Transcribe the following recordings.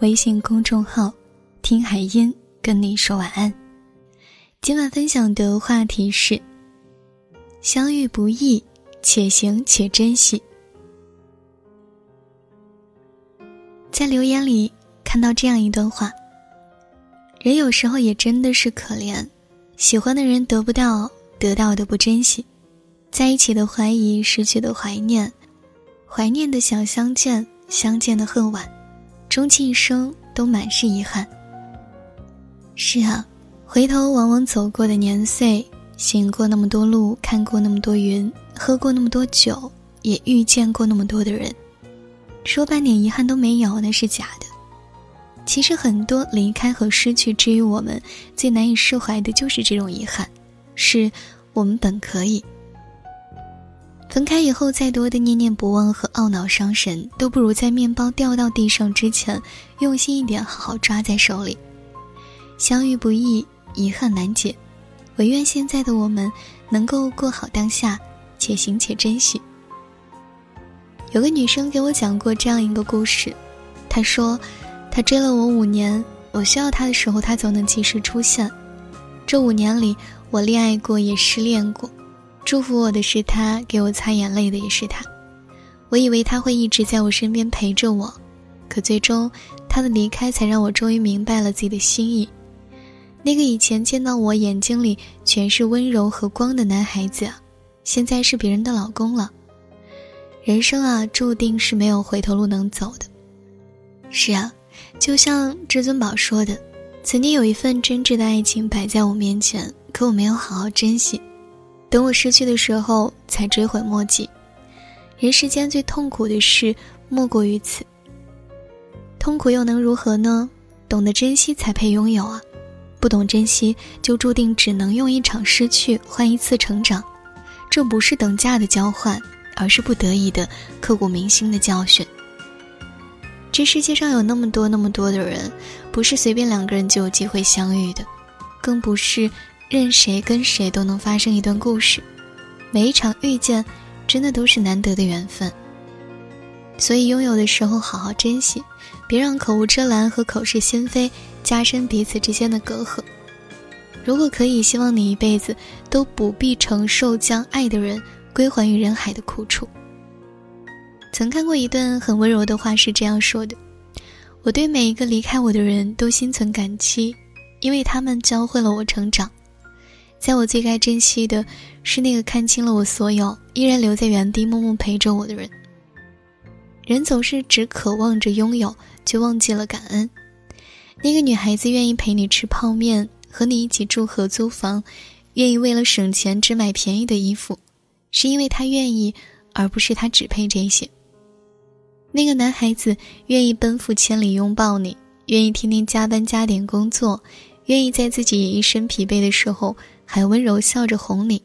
微信公众号“听海音”跟你说晚安。今晚分享的话题是：相遇不易，且行且珍惜。在留言里看到这样一段话：人有时候也真的是可怜，喜欢的人得不到，得到的不珍惜，在一起的怀疑，失去的怀念，怀念的想相见，相见的恨晚，终其一生都满是遗憾。是啊，回头往往走过的年岁，行过那么多路，看过那么多云，喝过那么多酒，也遇见过那么多的人。说半点遗憾都没有，那是假的。其实很多离开和失去，之于我们最难以释怀的就是这种遗憾，是我们本可以分开以后，再多的念念不忘和懊恼伤神，都不如在面包掉到地上之前，用心一点，好好抓在手里。相遇不易，遗憾难解，唯愿现在的我们能够过好当下，且行且珍惜。有个女生给我讲过这样一个故事，她说，她追了我五年，我需要她的时候，她总能及时出现。这五年里，我恋爱过，也失恋过，祝福我的是他，给我擦眼泪的也是他。我以为他会一直在我身边陪着我，可最终，他的离开才让我终于明白了自己的心意。那个以前见到我眼睛里全是温柔和光的男孩子，现在是别人的老公了。人生啊，注定是没有回头路能走的。是啊，就像至尊宝说的：“曾经有一份真挚的爱情摆在我面前，可我没有好好珍惜，等我失去的时候才追悔莫及。人世间最痛苦的事莫过于此。痛苦又能如何呢？懂得珍惜才配拥有啊！不懂珍惜，就注定只能用一场失去换一次成长，这不是等价的交换。”而是不得已的刻骨铭心的教训。这世界上有那么多那么多的人，不是随便两个人就有机会相遇的，更不是任谁跟谁都能发生一段故事。每一场遇见，真的都是难得的缘分。所以拥有的时候好好珍惜，别让口无遮拦和口是心非加深彼此之间的隔阂。如果可以，希望你一辈子都不必承受将爱的人。归还于人海的苦楚。曾看过一段很温柔的话，是这样说的：“我对每一个离开我的人都心存感激，因为他们教会了我成长。在我最该珍惜的，是那个看清了我所有，依然留在原地默默陪着我的人。人总是只渴望着拥有，却忘记了感恩。那个女孩子愿意陪你吃泡面，和你一起住合租房，愿意为了省钱只买便宜的衣服。”是因为她愿意，而不是她只配这些。那个男孩子愿意奔赴千里拥抱你，愿意天天加班加点工作，愿意在自己一身疲惫的时候还温柔笑着哄你，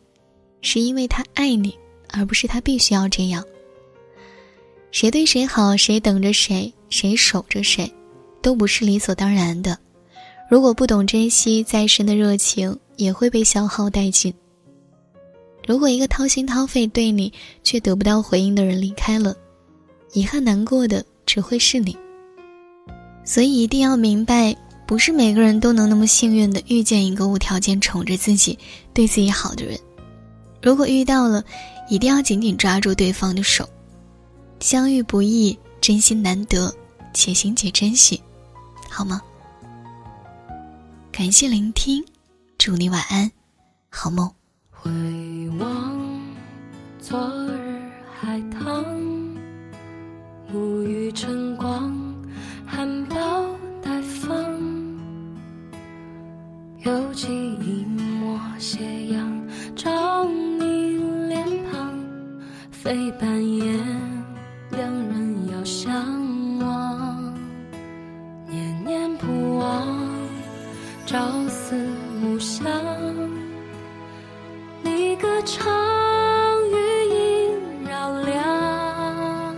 是因为他爱你，而不是他必须要这样。谁对谁好，谁等着谁，谁守着谁，都不是理所当然的。如果不懂珍惜，再深的热情也会被消耗殆尽。如果一个掏心掏肺对你却得不到回应的人离开了，遗憾难过的只会是你。所以一定要明白，不是每个人都能那么幸运的遇见一个无条件宠着自己、对自己好的人。如果遇到了，一定要紧紧抓住对方的手。相遇不易，真心难得，且行且珍惜，好吗？感谢聆听，祝你晚安，好梦。回望昨日海棠，沐浴晨光，非半夜两人遥相望，念念不忘，朝思暮想。你歌唱，余音绕梁。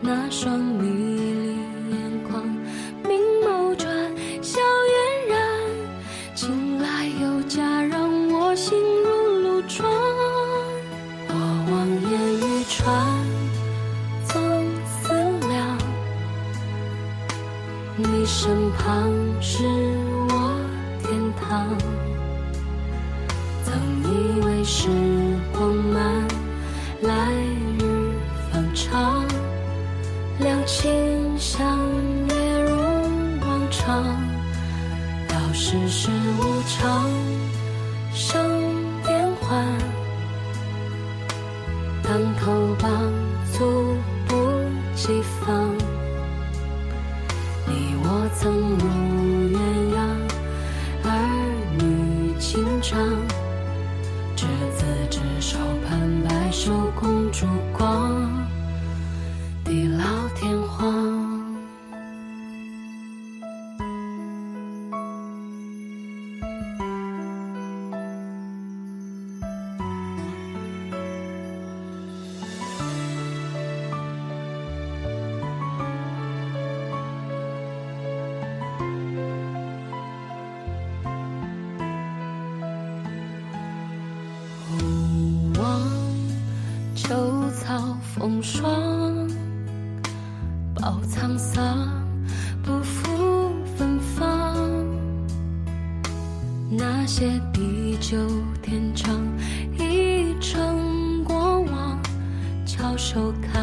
那双迷你身旁是我天堂。曾以为时光慢来日方长。两情相悦如往常到世事无常生变化当头棒你我些地久天长，已成过往。翘首看，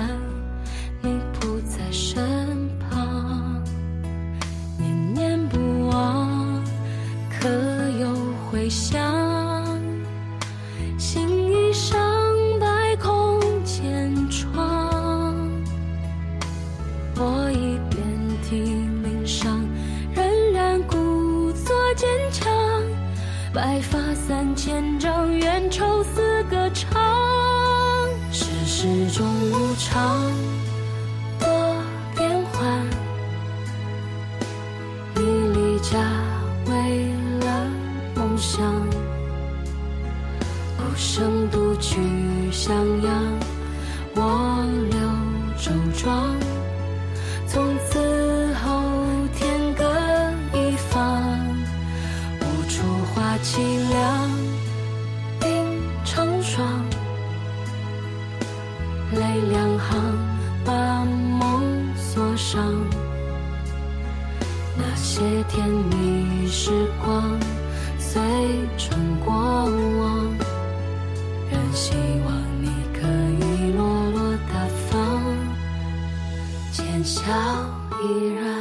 白发三千丈，缘愁似个长。世事终无常，多变幻。你离家为了梦想，孤身独去襄阳，甜蜜时光随成过往仍希望你可以落落大方浅笑依然。